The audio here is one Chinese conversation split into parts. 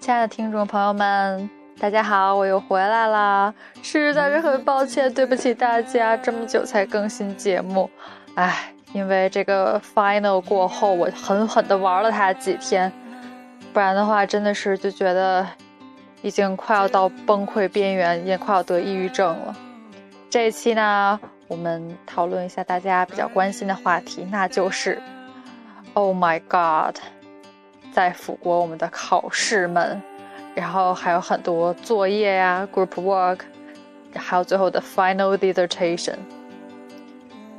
亲爱的听众朋友们，大家好，我又回来啦！实在是很抱歉，对不起大家，这么久才更新节目。唉，因为这个 final 过后，我狠狠的玩了它几天，不然的话，真的是就觉得已经快要到崩溃边缘，也快要得抑郁症了。这一期呢，我们讨论一下大家比较关心的话题，那就是，Oh my God！在辅国我们的考试们，然后还有很多作业呀，group work，还有最后的 final dissertation。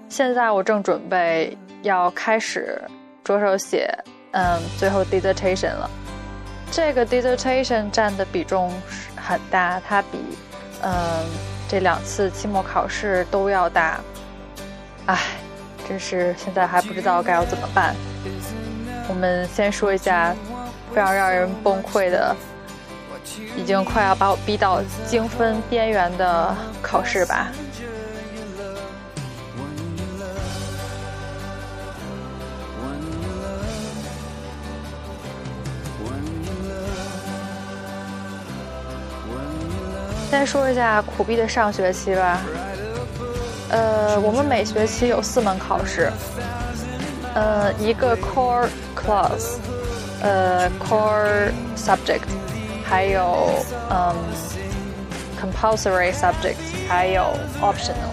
现在我正准备要开始着手写，嗯，最后 dissertation 了。这个 dissertation 占的比重是很大，它比嗯这两次期末考试都要大。唉，真是现在还不知道该要怎么办。我们先说一下非常让人崩溃的，已经快要把我逼到精分边缘的考试吧。先说一下苦逼的上学期吧。呃，我们每学期有四门考试，呃，一个 core。Class，呃，core subject，还有嗯，compulsory subject，还有 optional，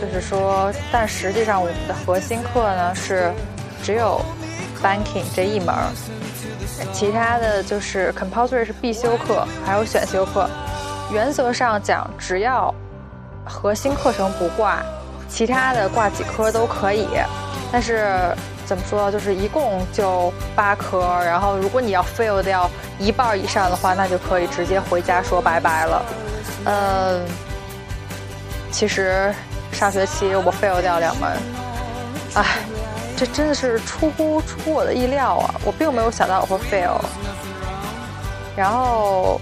就是说，但实际上我们的核心课呢是只有 banking 这一门，其他的就是 compulsory 是必修课，还有选修课。原则上讲，只要核心课程不挂，其他的挂几科都可以，但是。怎么说？就是一共就八科，然后如果你要 fail 掉一半以上的话，那就可以直接回家说拜拜了。嗯，其实上学期我 fail 掉两门，哎，这真的是出乎出乎我的意料啊！我并没有想到我会 fail。然后，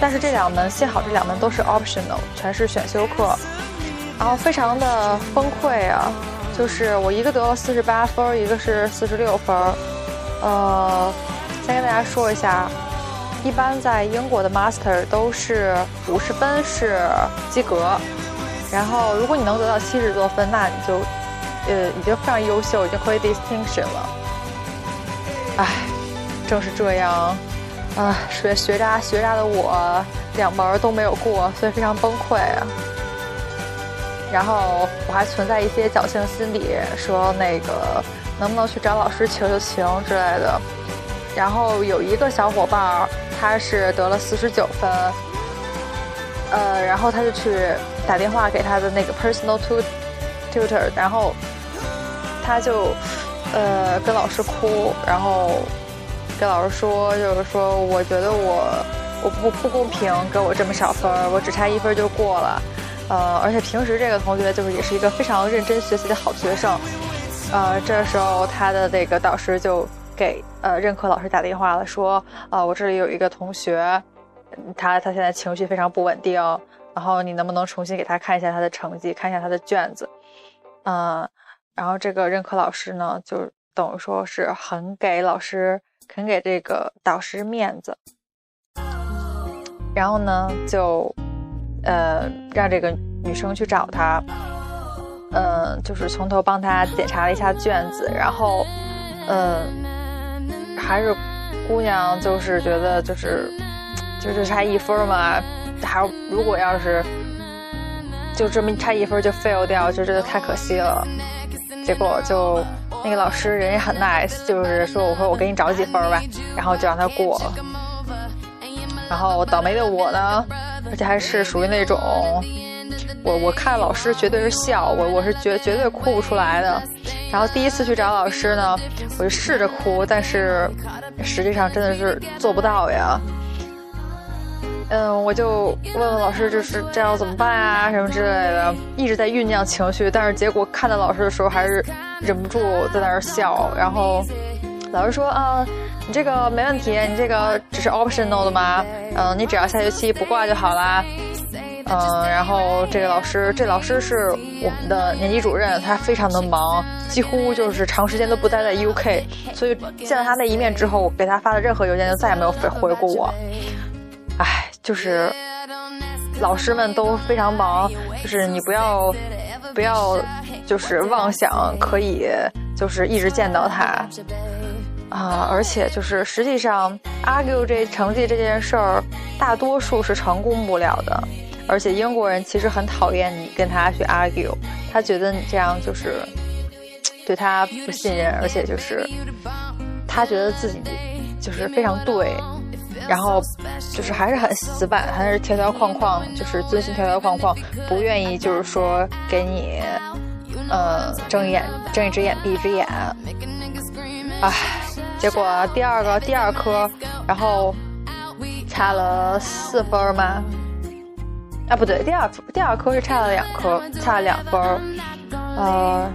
但是这两门幸好这两门都是 optional，全是选修课，然后非常的崩溃啊！就是我一个得了四十八分，一个是四十六分。呃，先跟大家说一下，一般在英国的 master 都是五十分是及格，然后如果你能得到七十多分，那你就呃已经非常优秀，已经可以 distinction 了。唉，正是这样，啊，学学渣学渣的我两门都没有过，所以非常崩溃啊。然后我还存在一些侥幸心理，说那个能不能去找老师求求情之类的。然后有一个小伙伴，他是得了四十九分，呃，然后他就去打电话给他的那个 personal tutor，然后他就呃跟老师哭，然后跟老师说，就是说我觉得我我不不公平，给我这么少分，我只差一分就过了。呃，而且平时这个同学就是也是一个非常认真学习的好学生，呃，这时候他的那个导师就给呃任课老师打电话了，说，呃，我这里有一个同学，他他现在情绪非常不稳定，然后你能不能重新给他看一下他的成绩，看一下他的卷子，嗯，然后这个任课老师呢，就等于说是很给老师，肯给这个导师面子，然后呢就。呃，让这个女生去找他，嗯，就是从头帮他检查了一下卷子，然后，嗯，还是姑娘就是觉得就是就是差一分嘛，还如果要是就这么差一分就 fail 掉，就真的太可惜了。结果就那个老师人也很 nice，就是说我说我给你找几分吧，然后就让他过了。然后倒霉的我呢？而且还是属于那种，我我看老师绝对是笑我，我是绝绝对哭不出来的。然后第一次去找老师呢，我就试着哭，但是实际上真的是做不到呀。嗯，我就问问老师，就是这样怎么办啊，什么之类的，一直在酝酿情绪，但是结果看到老师的时候，还是忍不住在那儿笑。然后老师说啊，你这个没问题，你这个只是 optional 的嘛，嗯，你只要下学期不挂就好啦。嗯，然后这个老师，这老师是我们的年级主任，他非常的忙，几乎就是长时间都不待在 UK，所以见了他那一面之后，我给他发的任何邮件就再也没有回回过我。唉，就是老师们都非常忙，就是你不要不要就是妄想可以就是一直见到他啊，而且就是实际上 argue 这成绩这件事儿，大多数是成功不了的。而且英国人其实很讨厌你跟他去 argue，他觉得你这样就是对他不信任，而且就是他觉得自己就是非常对，然后就是还是很死板，还是条条框框，就是遵循条条框框，不愿意就是说给你呃睁眼睁一只眼闭一只眼。唉，结果第二个第二科，然后差了四分吗？啊，不对，第二第二科是差了两科，差了两分。呃，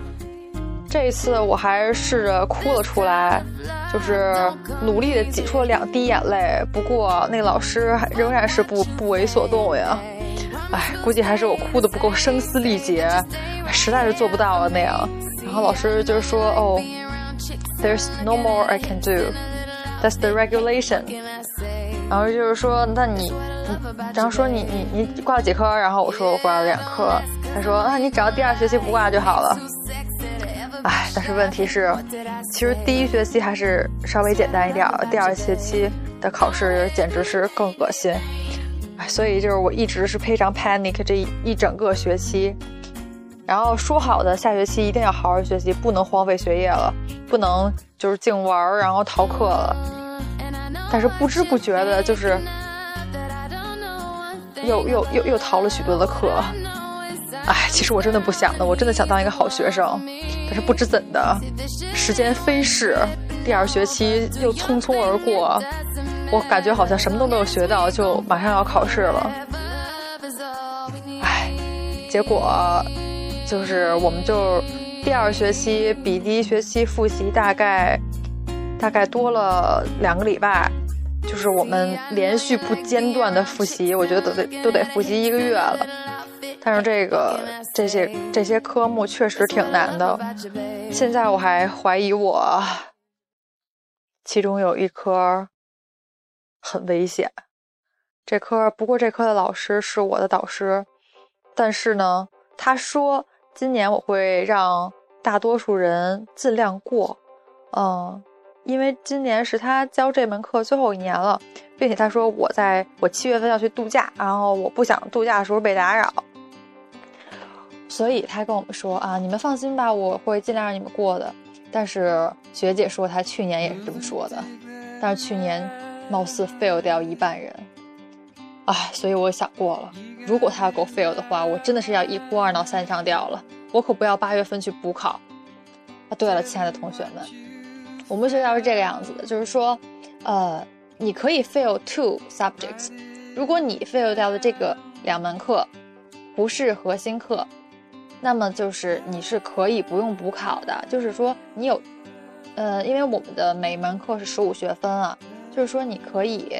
这一次我还试着哭了出来，就是努力的挤出了两滴眼泪。不过那个老师仍然是不不为所动呀。哎，估计还是我哭的不够声嘶力竭，实在是做不到啊那样。然后老师就是说：“哦，There's no more I can do. That's the regulation.” 然后就是说，那你。然后说你你你挂了几科？然后我说我挂了两科。他说啊，你只要第二学期不挂就好了。哎，但是问题是，其实第一学期还是稍微简单一点，第二学期的考试简直是更恶心。哎，所以就是我一直是非常 panic 这一一整个学期。然后说好的下学期一定要好好学习，不能荒废学业了，不能就是净玩然后逃课了。但是不知不觉的，就是。又又又又逃了许多的课，哎，其实我真的不想的，我真的想当一个好学生，但是不知怎的，时间飞逝，第二学期又匆匆而过，我感觉好像什么都没有学到，就马上要考试了，哎，结果就是我们就第二学期比第一学期复习大概大概多了两个礼拜。就是我们连续不间断的复习，我觉得都得都得复习一个月了。但是这个这些这些科目确实挺难的。现在我还怀疑我其中有一科很危险。这科不过这科的老师是我的导师，但是呢，他说今年我会让大多数人尽量过，嗯。因为今年是他教这门课最后一年了，并且他说我在我七月份要去度假，然后我不想度假的时候被打扰，所以他跟我们说啊，你们放心吧，我会尽量让你们过的。但是学姐说她去年也是这么说的，但是去年貌似 fail 掉一半人，唉，所以我想过了，如果他要给我 fail 的话，我真的是要一哭二闹三上吊了，我可不要八月份去补考。啊，对了，亲爱的同学们。我们学校是这个样子的，就是说，呃，你可以 fail two subjects，如果你 fail 掉的这个两门课不是核心课，那么就是你是可以不用补考的。就是说你有，呃，因为我们的每门课是十五学分啊，就是说你可以，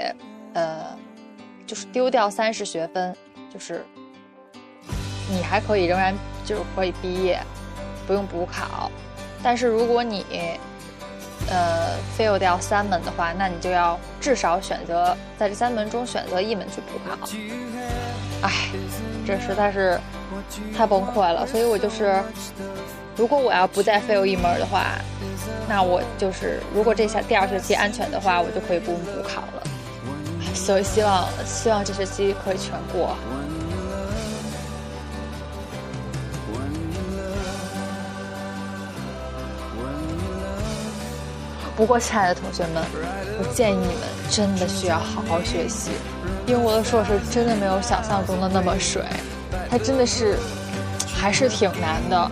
呃，就是丢掉三十学分，就是你还可以仍然就是可以毕业，不用补考。但是如果你呃，fail 掉三门的话，那你就要至少选择在这三门中选择一门去补考。唉，这实在是太崩溃了。所以我就是，如果我要不再 fail 一门的话，那我就是如果这下第二学期安全的话，我就可以不用补考了。所以希望希望这学期可以全过。不过，亲爱的同学们，我建议你们真的需要好好学习。英国的硕士真的没有想象中的那么水，它真的是还是挺难的。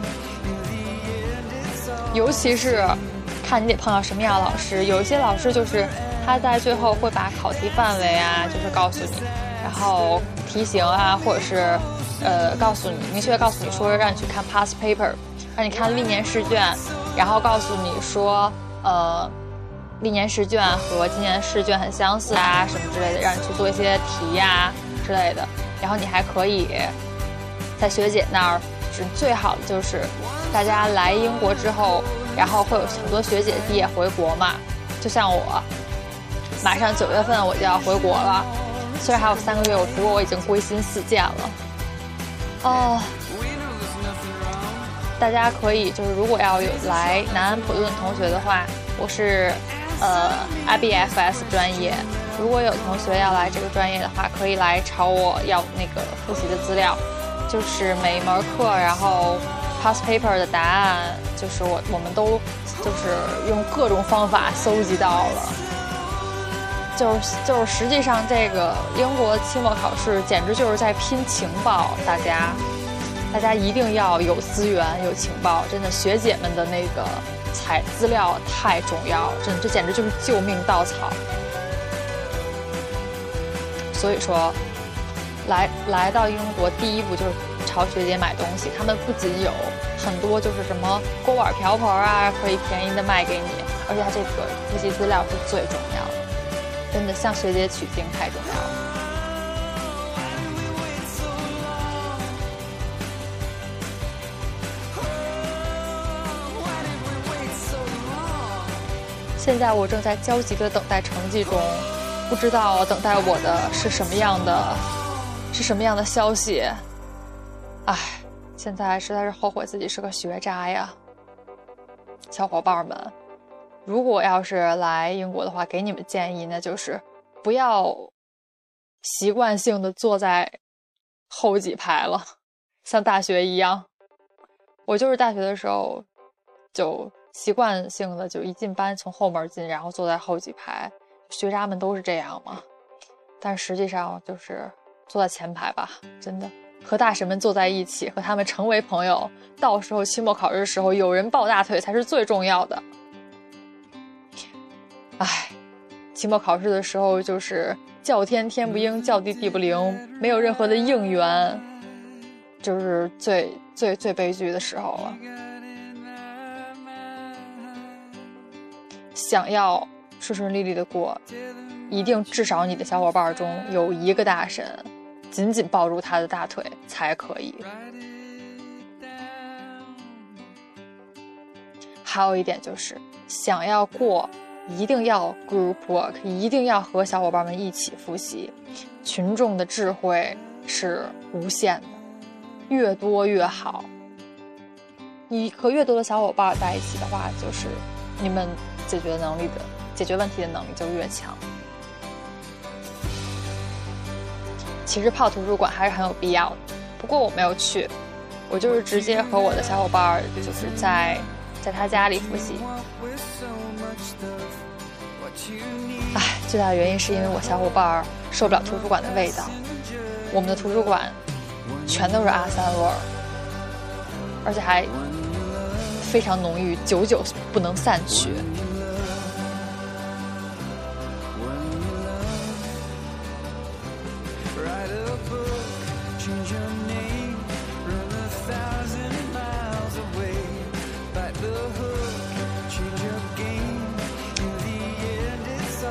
尤其是看你得碰到什么样的老师，有一些老师就是他在最后会把考题范围啊，就是告诉你，然后题型啊，或者是呃告诉你，明确告诉你说让你去看 past paper，让你看历年试卷，然后告诉你说呃历年试卷和今年试卷很相似啊什么之类的，让你去做一些题呀之类的。然后你还可以在学姐那儿，是最好的就是大家来英国之后，然后会有很多学姐毕业回国嘛，就像我。马上九月份我就要回国了，虽然还有三个月，不过我已经归心似箭了。哦，大家可以就是如果要有来南安普顿同学的话，我是呃 IBFS 专业，如果有同学要来这个专业的话，可以来找我要那个复习的资料，就是每一门课，然后 past paper 的答案，就是我我们都就是用各种方法搜集到了。就是就是，实际上这个英国期末考试简直就是在拼情报，大家，大家一定要有资源有情报，真的学姐们的那个采资料太重要，真这简直就是救命稻草。所以说，来来到英国第一步就是朝学姐买东西，他们不仅有很多就是什么锅碗瓢盆啊，可以便宜的卖给你，而且它这个复习资料是最重要的。真的向学姐取经太重要了。现在我正在焦急的等待成绩中，不知道等待我的是什么样的，是什么样的消息。唉，现在实在是后悔自己是个学渣呀，小伙伴们。如果要是来英国的话，给你们建议，那就是不要习惯性的坐在后几排了，像大学一样。我就是大学的时候就习惯性的就一进班从后门进，然后坐在后几排。学渣们都是这样嘛？但实际上就是坐在前排吧，真的和大神们坐在一起，和他们成为朋友。到时候期末考试的时候，有人抱大腿才是最重要的。唉，期末考试的时候就是叫天天不应，叫地地不灵，没有任何的应援，就是最最最悲剧的时候了。想要顺顺利利的过，一定至少你的小伙伴中有一个大神，紧紧抱住他的大腿才可以。还有一点就是想要过。一定要 group work，一定要和小伙伴们一起复习。群众的智慧是无限的，越多越好。你和越多的小伙伴在一起的话，就是你们解决能力的解决问题的能力就越强。其实泡图书馆还是很有必要的，不过我没有去，我就是直接和我的小伙伴儿就是在在他家里复习。唉，最大的原因是因为我小伙伴儿受不了图书馆的味道。我们的图书馆全都是阿三味儿，而且还非常浓郁，久久不能散去。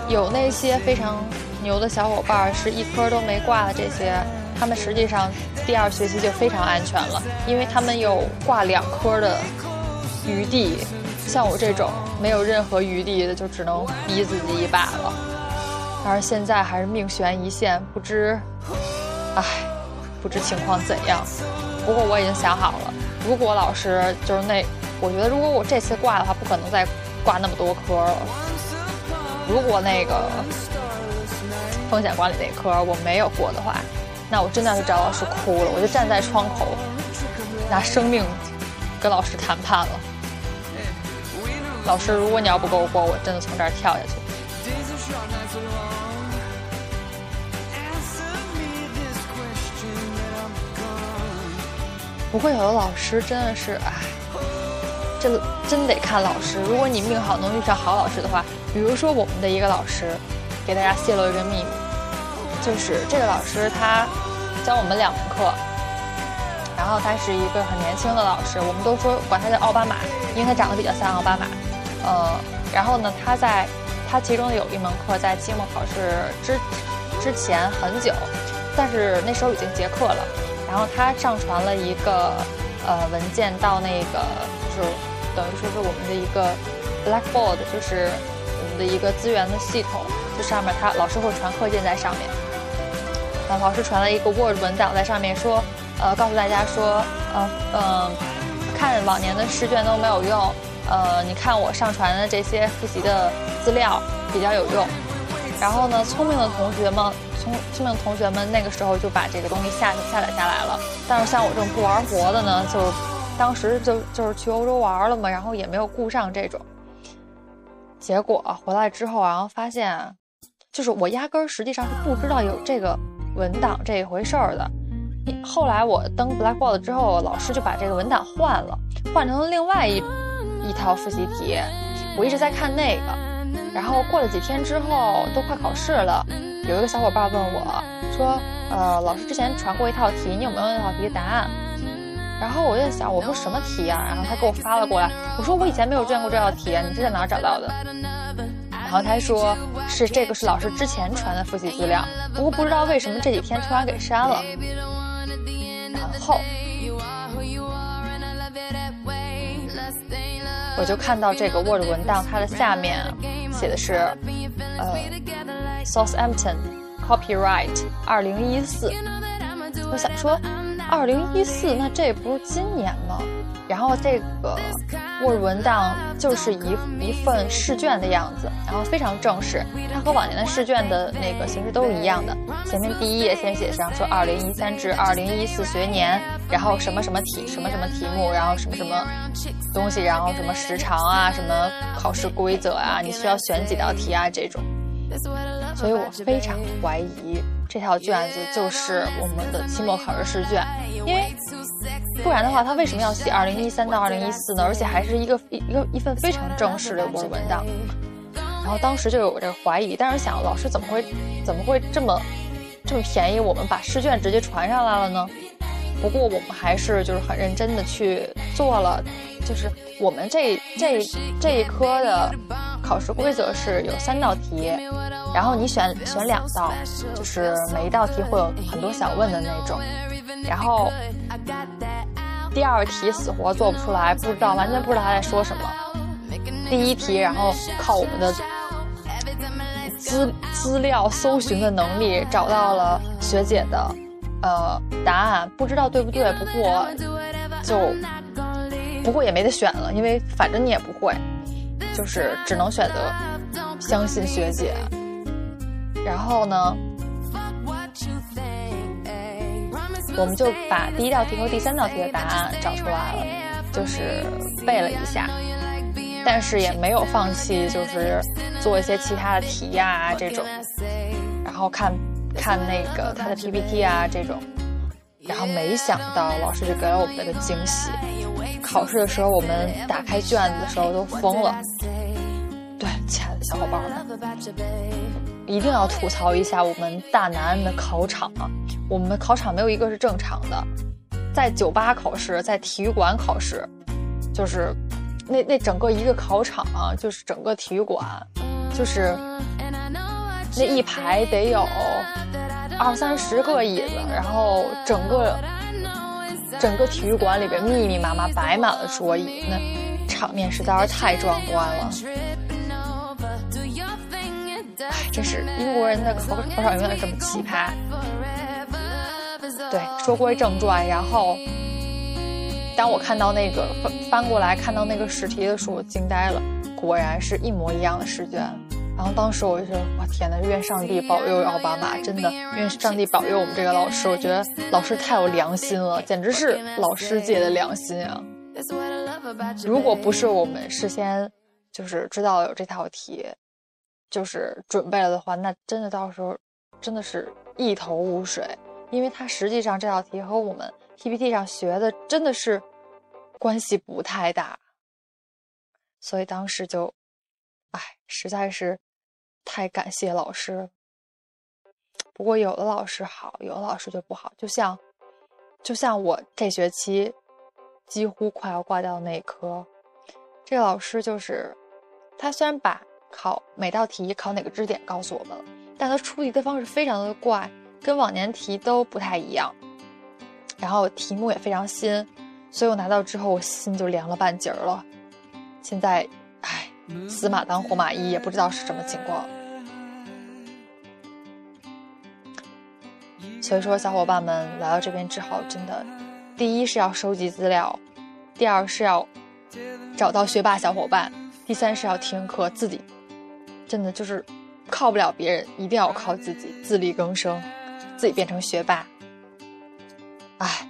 有那些非常牛的小伙伴，是一科都没挂的这些，他们实际上第二学期就非常安全了，因为他们有挂两科的余地。像我这种没有任何余地的，就只能逼自己一把了。但是现在还是命悬一线，不知，唉，不知情况怎样。不过我已经想好了，如果老师就是那，我觉得如果我这次挂的话，不可能再挂那么多科了。如果那个风险管理那科我没有过的话，那我真的是找老师哭了，我就站在窗口拿生命跟老师谈判了。老师，如果你要不给我过，我真的从这儿跳下去。不过有的老师真的是，哎，这真得看老师。如果你命好，能遇上好老师的话。比如说，我们的一个老师给大家泄露一个秘密，就是这个老师他教我们两门课，然后他是一个很年轻的老师，我们都说管他叫奥巴马，因为他长得比较像奥巴马。呃，然后呢，他在他其中有一门课在期末考试之之前很久，但是那时候已经结课了，然后他上传了一个呃文件到那个就是等于说是我们的一个 Blackboard，就是我们的一个资源的系统，就上面他老师会传课件在上面，然后老师传了一个 Word 文档在上面说，呃，告诉大家说，呃嗯，看往年的试卷都没有用。呃，你看我上传的这些复习的资料比较有用，然后呢，聪明的同学们，聪聪明的同学们那个时候就把这个东西下下载下来了。但是像我这种不玩活的呢，就当时就就是去欧洲玩了嘛，然后也没有顾上这种。结果回来之后，然后发现，就是我压根儿实际上是不知道有这个文档这一回事儿的。后来我登 Blackboard 之后，老师就把这个文档换了，换成了另外一。一套复习题，我一直在看那个，然后过了几天之后，都快考试了，有一个小伙伴问我，说，呃，老师之前传过一套题，你有没有那套题的答案？然后我就在想，我说什么题呀？然后他给我发了过来，我说我以前没有见过这道题，你是在哪找到的？然后他说是这个是老师之前传的复习资料，不过不知道为什么这几天突然给删了。然后。我就看到这个 Word 文档，它的下面写的是，呃，Southampton Copyright 二零一四。我想说，二零一四，那这不是今年吗？然后这个 Word 文档就是一一份试卷的样子，然后非常正式。它和往年的试卷的那个形式都是一样的。前面第一页先写上说二零一三至二零一四学年，然后什么什么题，什么什么题目，然后什么什么东西，然后什么时长啊，什么考试规则啊，你需要选几道题啊这种。所以我非常怀疑这套卷子就是我们的期末考试试卷，因为。不然的话，他为什么要写二零一三到二零一四呢？而且还是一个一一个一份非常正式的 Word 文档。然后当时就有这个怀疑，但是想老师怎么会怎么会这么这么便宜我们把试卷直接传上来了呢？不过我们还是就是很认真的去做了，就是我们这这这一科的考试规则是有三道题，然后你选选两道，就是每一道题会有很多想问的那种，然后。第二题死活做不出来，不知道完全不知道他在说什么。第一题，然后靠我们的资资料搜寻的能力找到了学姐的呃答案，不知道对不对，不过就不过也没得选了，因为反正你也不会，就是只能选择相信学姐。然后呢？我们就把第一道题和第三道题的答案找出来了，就是背了一下，但是也没有放弃，就是做一些其他的题呀这种，然后看看那个他的 PPT 啊这种，然后没想到老师就给了我们一个惊喜，考试的时候我们打开卷子的时候都疯了。对，亲爱的小伙伴们。一定要吐槽一下我们大南的考场啊！我们的考场没有一个是正常的，在酒吧考试，在体育馆考试，就是那那整个一个考场啊，就是整个体育馆，就是那一排得有二三十个椅子，然后整个整个体育馆里边密密麻麻摆满了桌椅，那场面实在是太壮观了。哎，真是英国人的考考场永远这么奇葩。对，说归正传，然后当我看到那个翻翻过来看到那个试题的时候，我惊呆了，果然是一模一样的试卷。然后当时我就说：“我天呐，愿上帝保佑奥巴马！真的，愿上帝保佑我们这个老师。我觉得老师太有良心了，简直是老师界的良心啊！如果不是我们事先就是知道有这套题。”就是准备了的话，那真的到时候真的是一头雾水，因为它实际上这道题和我们 PPT 上学的真的是关系不太大，所以当时就，哎，实在是太感谢老师。不过有的老师好，有的老师就不好。就像，就像我这学期几乎快要挂掉的那一科，这个老师就是，他虽然把考每道题考哪个知识点告诉我们了，但他出题的方式非常的怪，跟往年题都不太一样。然后题目也非常新，所以我拿到之后，我心就凉了半截儿了。现在，唉，死马当活马医，也不知道是什么情况。所以说，小伙伴们来到这边之后，真的，第一是要收集资料，第二是要找到学霸小伙伴，第三是要听课，自己真的就是靠不了别人，一定要靠自己，自力更生，自己变成学霸。哎，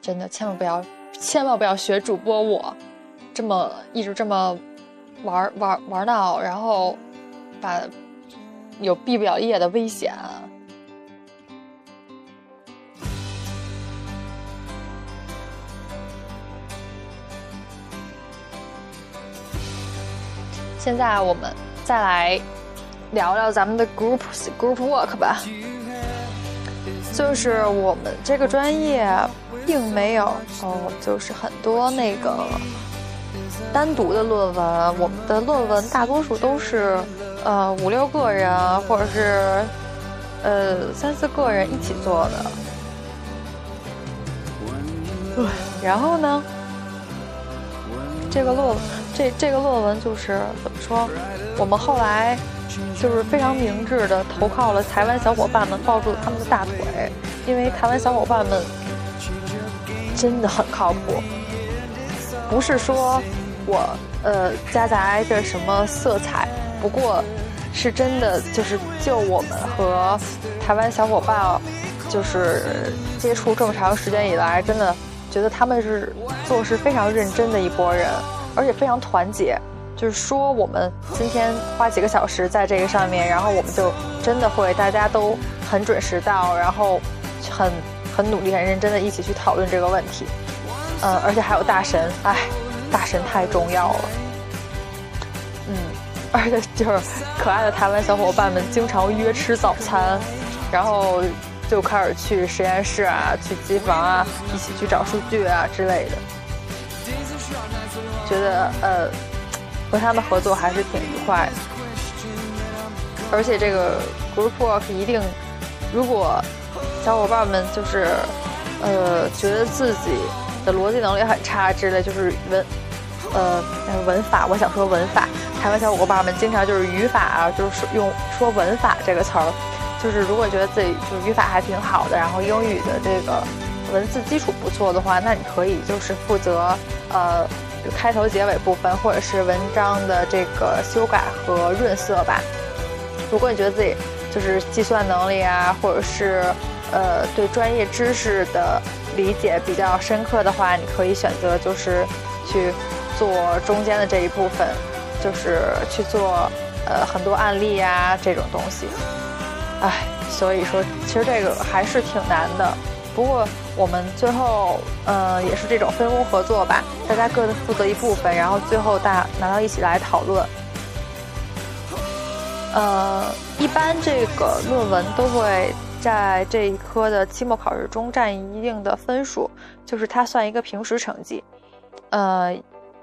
真的千万不要，千万不要学主播我，这么一直这么玩玩玩闹，然后把有毕不了业的危险。现在我们再来聊聊咱们的 group group work 吧。就是我们这个专业并没有哦，就是很多那个单独的论文，我们的论文大多数都是呃五六个人或者是呃三四个人一起做的。对，然后呢，这个论这这个论文就是怎么说，我们后来。就是非常明智的投靠了台湾小伙伴们，抱住他们的大腿，因为台湾小伙伴们真的很靠谱。不是说我呃夹杂着什么色彩，不过是真的，就是就我们和台湾小伙伴就是接触这么长时间以来，真的觉得他们是做事非常认真的一拨人，而且非常团结。就是说，我们今天花几个小时在这个上面，然后我们就真的会大家都很准时到，然后很很努力、很认真的一起去讨论这个问题。嗯，而且还有大神，哎，大神太重要了。嗯，而且就是可爱的台湾小伙伴们经常约吃早餐，然后就开始去实验室啊、去机房啊，一起去找数据啊之类的。觉得呃。和他们合作还是挺愉快的，而且这个 group work 一定，如果小伙伴们就是呃觉得自己的逻辑能力很差之类，就是文呃文法，我想说文法，台湾小伙伴们经常就是语法啊，就是用说文法这个词儿，就是如果觉得自己就是语法还挺好的，然后英语的这个文字基础不错的话，那你可以就是负责呃。开头、结尾部分，或者是文章的这个修改和润色吧。如果你觉得自己就是计算能力啊，或者是呃对专业知识的理解比较深刻的话，你可以选择就是去做中间的这一部分，就是去做呃很多案例啊这种东西。唉，所以说其实这个还是挺难的。不过我们最后，呃，也是这种分工合作吧，大家各自负责一部分，然后最后大拿到一起来讨论。呃，一般这个论文都会在这一科的期末考试中占一定的分数，就是它算一个平时成绩。呃，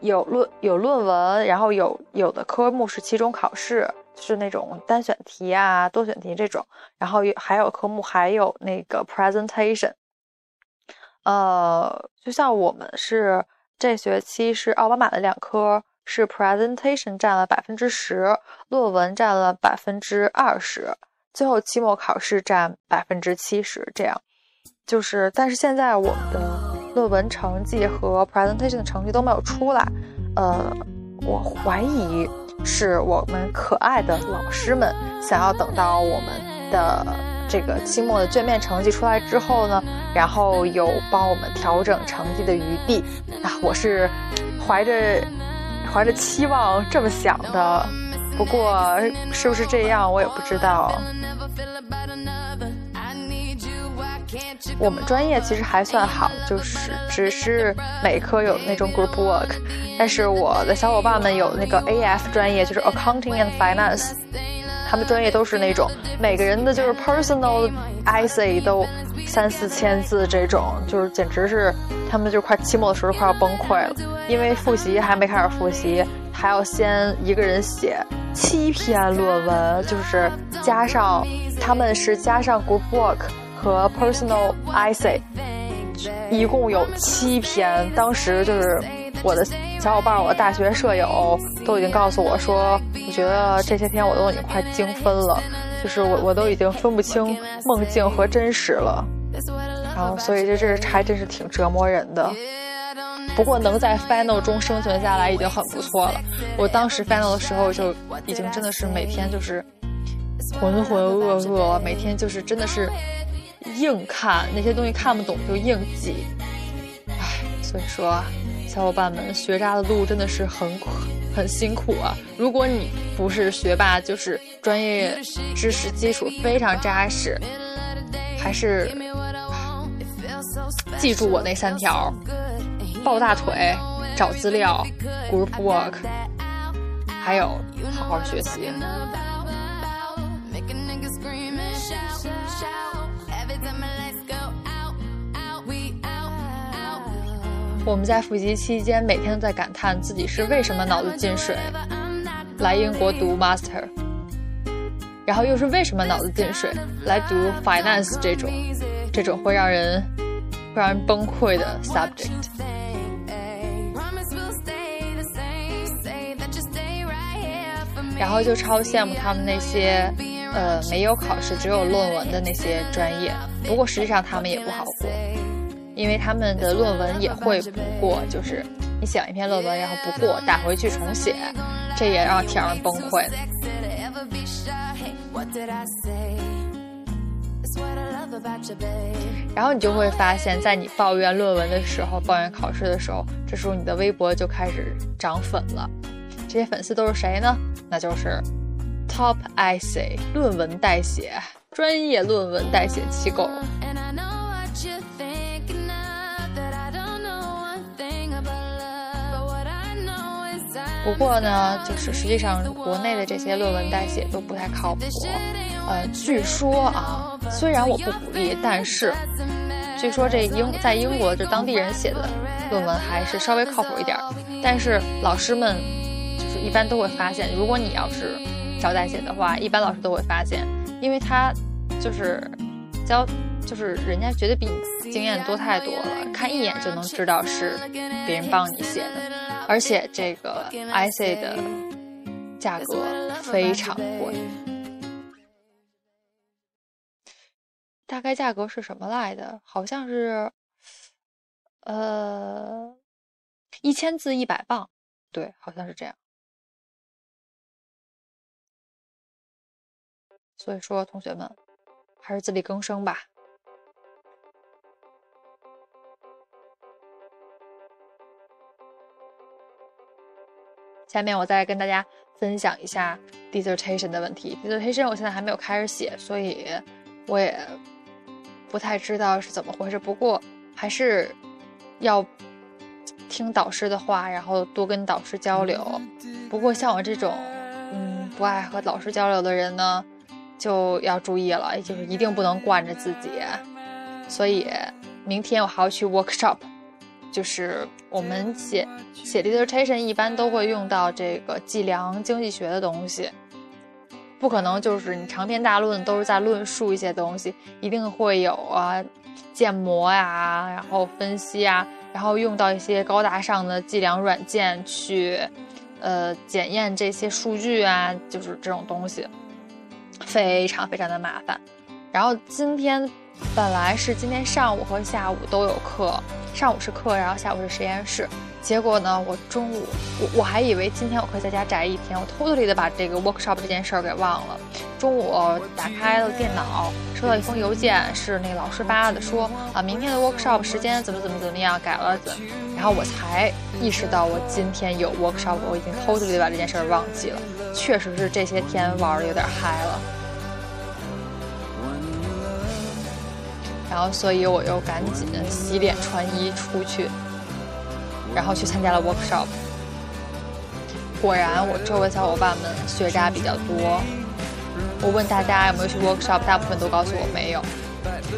有论有论文，然后有有的科目是期中考试，是那种单选题啊、多选题这种，然后有还有科目还有那个 presentation。呃，就像我们是这学期是奥巴马的两科，是 presentation 占了百分之十，论文占了百分之二十，最后期末考试占百分之七十。这样，就是，但是现在我们的论文成绩和 presentation 的成绩都没有出来，呃，我怀疑是我们可爱的老师们想要等到我们的。这个期末的卷面成绩出来之后呢，然后有帮我们调整成绩的余地啊，我是怀着怀着期望这么想的，不过是不是这样我也不知道。我们专业其实还算好，就是只是每科有那种 group work，但是我的小伙伴们有那个 AF 专业，就是 Accounting and Finance。他们专业都是那种每个人的就是 personal essay 都三四千字这种，就是简直是他们就快期末的时候快要崩溃了，因为复习还没开始复习，还要先一个人写七篇论文，就是加上他们是加上 group work 和 personal essay，一共有七篇，当时就是。我的小伙伴，我大学舍友都已经告诉我说，我觉得这些天我都已经快精分了，就是我我都已经分不清梦境和真实了，然后所以这这还真是挺折磨人的。不过能在 final 中生存下来已经很不错了。我当时 final 的时候就已经真的是每天就是浑浑噩噩，每天就是真的是硬看那些东西看不懂就硬记，唉，所以说。小伙伴们，学渣的路真的是很苦很辛苦啊！如果你不是学霸，就是专业知识基础非常扎实，还是记住我那三条：抱大腿、找资料、group work，还有好好学习。我们在复习期间，每天都在感叹自己是为什么脑子进水，来英国读 master，然后又是为什么脑子进水，来读 finance 这种，这种会让人会让人崩溃的 subject。然后就超羡慕他们那些，呃，没有考试只有论文的那些专业。不过实际上他们也不好过。因为他们的论文也会不过，就是你写完一篇论文，然后不过打回去重写，这也让挺让人崩溃的。然后你就会发现，在你抱怨论文的时候，抱怨考试的时候，这时候你的微博就开始涨粉了。这些粉丝都是谁呢？那就是 Top Essay 论文代写专业论文代写机构。不过呢，就是实际上国内的这些论文代写都不太靠谱。呃，据说啊，虽然我不鼓励，但是据说这英在英国就当地人写的论文还是稍微靠谱一点。但是老师们就是一般都会发现，如果你要是找代写的话，一般老师都会发现，因为他就是教，就是人家绝对比你经验多太多了，看一眼就能知道是别人帮你写的。而且这个 IC 的价格非常贵，大概价格是什么来的？好像是，呃，一千字一百磅，对，好像是这样。所以说，同学们还是自力更生吧。下面我再跟大家分享一下 dissertation 的问题。dissertation 我现在还没有开始写，所以我也不太知道是怎么回事。不过还是要听导师的话，然后多跟导师交流。不过像我这种嗯不爱和老师交流的人呢，就要注意了，就是一定不能惯着自己。所以明天我还要去 workshop。就是我们写写 dissertation 一般都会用到这个计量经济学的东西，不可能就是你长篇大论都是在论述一些东西，一定会有啊建模呀，然后分析啊，然后用到一些高大上的计量软件去呃检验这些数据啊，就是这种东西。非常非常的麻烦。然后今天本来是今天上午和下午都有课。上午是课，然后下午是实验室。结果呢，我中午我我还以为今天我可以在家宅一天，我偷偷的把这个 workshop 这件事儿给忘了。中午打开了电脑，收到一封邮件，是那个老师发的，说啊，明天的 workshop 时间怎么怎么怎么样，改了怎。然后我才意识到我今天有 workshop，我已经偷偷的把这件事儿忘记了。确实是这些天玩的有点嗨了。然后，所以我又赶紧洗脸穿衣出去，然后去参加了 workshop。果然，我周围小伙伴们学渣比较多，我问大家有没有去 workshop，大部分都告诉我没有。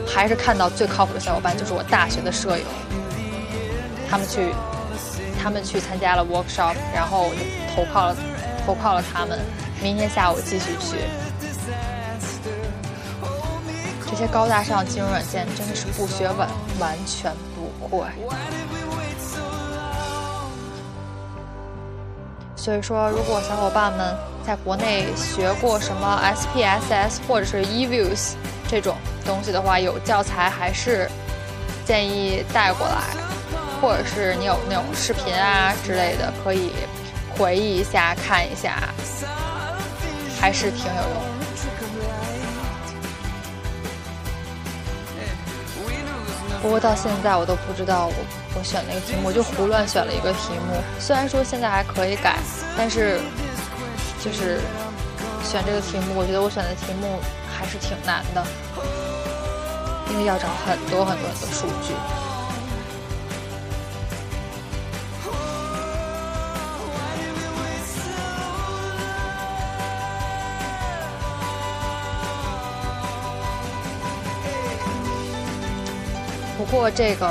还是看到最靠谱的小伙伴就是我大学的舍友，他们去，他们去参加了 workshop，然后我就投靠了，投靠了他们。明天下午继续去。这些高大上的金融软件真的是不学稳，完全不会。所以说，如果小伙伴们在国内学过什么 SPSS 或者是 eViews 这种东西的话，有教材还是建议带过来，或者是你有那种视频啊之类的，可以回忆一下看一下，还是挺有用的。不过到现在我都不知道我我选那个题目，我就胡乱选了一个题目。虽然说现在还可以改，但是就是选这个题目，我觉得我选的题目还是挺难的，因为要找很多很多很多数据。过这个，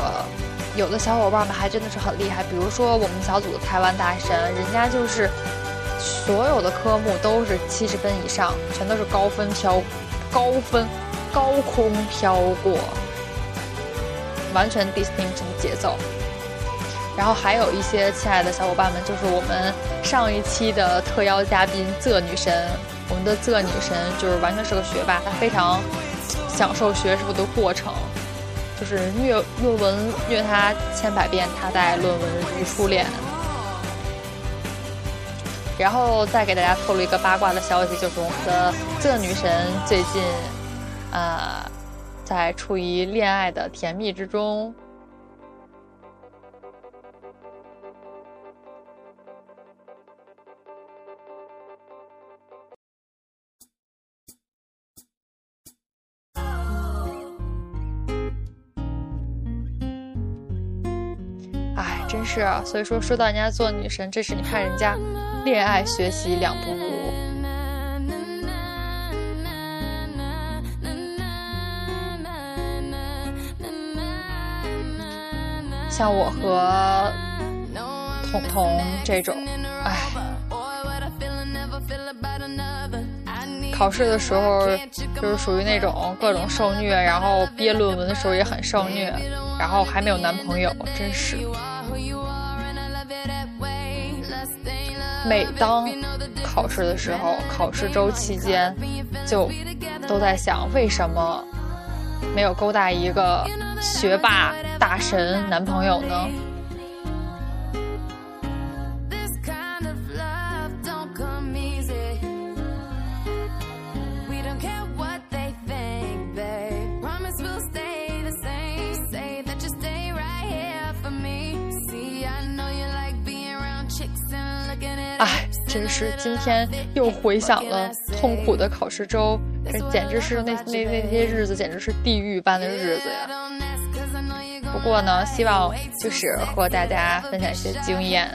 有的小伙伴们还真的是很厉害。比如说我们小组的台湾大神，人家就是所有的科目都是七十分以上，全都是高分飘，高分高空飘过，完全 distinct 的节奏。然后还有一些亲爱的小伙伴们，就是我们上一期的特邀嘉宾泽女神，我们的泽女神就是完全是个学霸，她非常享受学术的过程。就是虐论文虐他千百遍，他待论文如初恋。然后再给大家透露一个八卦的消息，就是我们的这女神最近，呃，在处于恋爱的甜蜜之中。是啊，所以说说到人家做女神，这是你看人家恋爱学习两不误。像我和彤彤这种，哎，考试的时候就是属于那种各种受虐，然后毕业论文的时候也很受虐，然后还没有男朋友，真是。每当考试的时候，考试周期间，就都在想，为什么没有勾搭一个学霸大神男朋友呢？真是今天又回想了痛苦的考试周，这简直是那那那些日子简直是地狱般的日子呀。不过呢，希望就是和大家分享一些经验，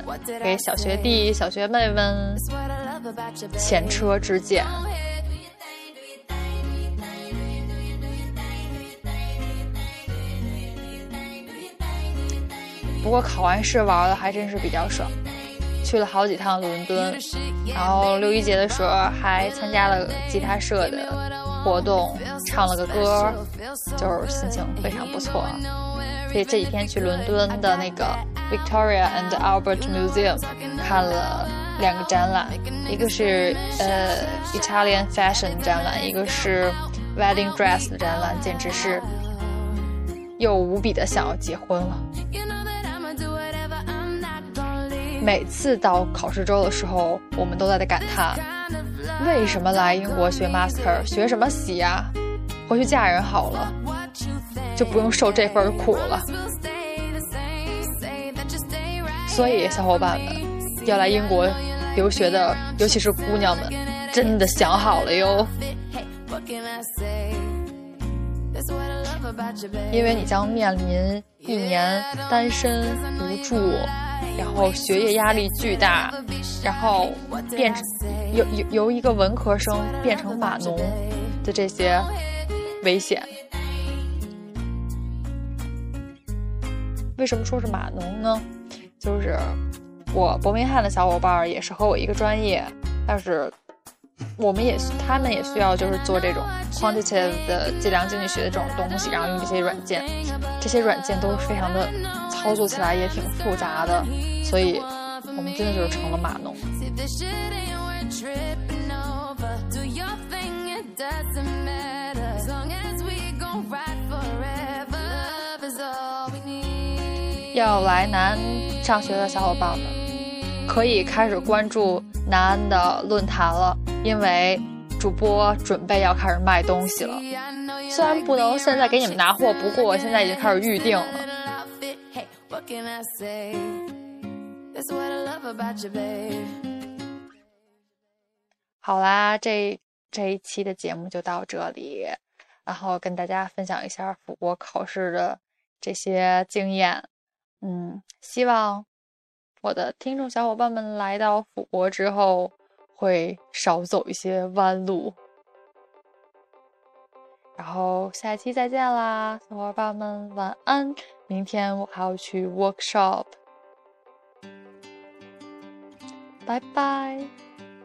给小学弟、小学妹们前车之鉴。不过考完试玩的还真是比较爽。去了好几趟伦敦，然后六一节的时候还参加了吉他社的活动，唱了个歌，就是心情非常不错。所以这几天去伦敦的那个 Victoria and Albert Museum 看了两个展览，一个是呃 Italian Fashion 展览，一个是 Wedding Dress 的展览，简直是又无比的想要结婚了。每次到考试周的时候，我们都在感叹：为什么来英国学 master，学什么习呀？回去嫁人好了，就不用受这份苦了。所以，小伙伴们要来英国留学的，尤其是姑娘们，真的想好了哟，因为你将面临一年单身无助。然后学业压力巨大，然后变成由由由一个文科生变成码农的这些危险。为什么说是码农呢？就是我伯明翰的小伙伴也是和我一个专业，但是我们也他们也需要就是做这种 quantitative 的计量经济学的这种东西，然后用这些软件，这些软件都是非常的操作起来也挺复杂的，所以我们真的就是成了码农。要来南上学的小伙伴们，可以开始关注南安的论坛了，因为主播准备要开始卖东西了。虽然不能现在给你们拿货，不过我现在已经开始预定了。好啦，这这一期的节目就到这里，然后跟大家分享一下辅国考试的这些经验。嗯，希望我的听众小伙伴们来到辅国之后会少走一些弯路。然后下期再见啦，小伙伴们晚安。明天我还要去 workshop，拜拜。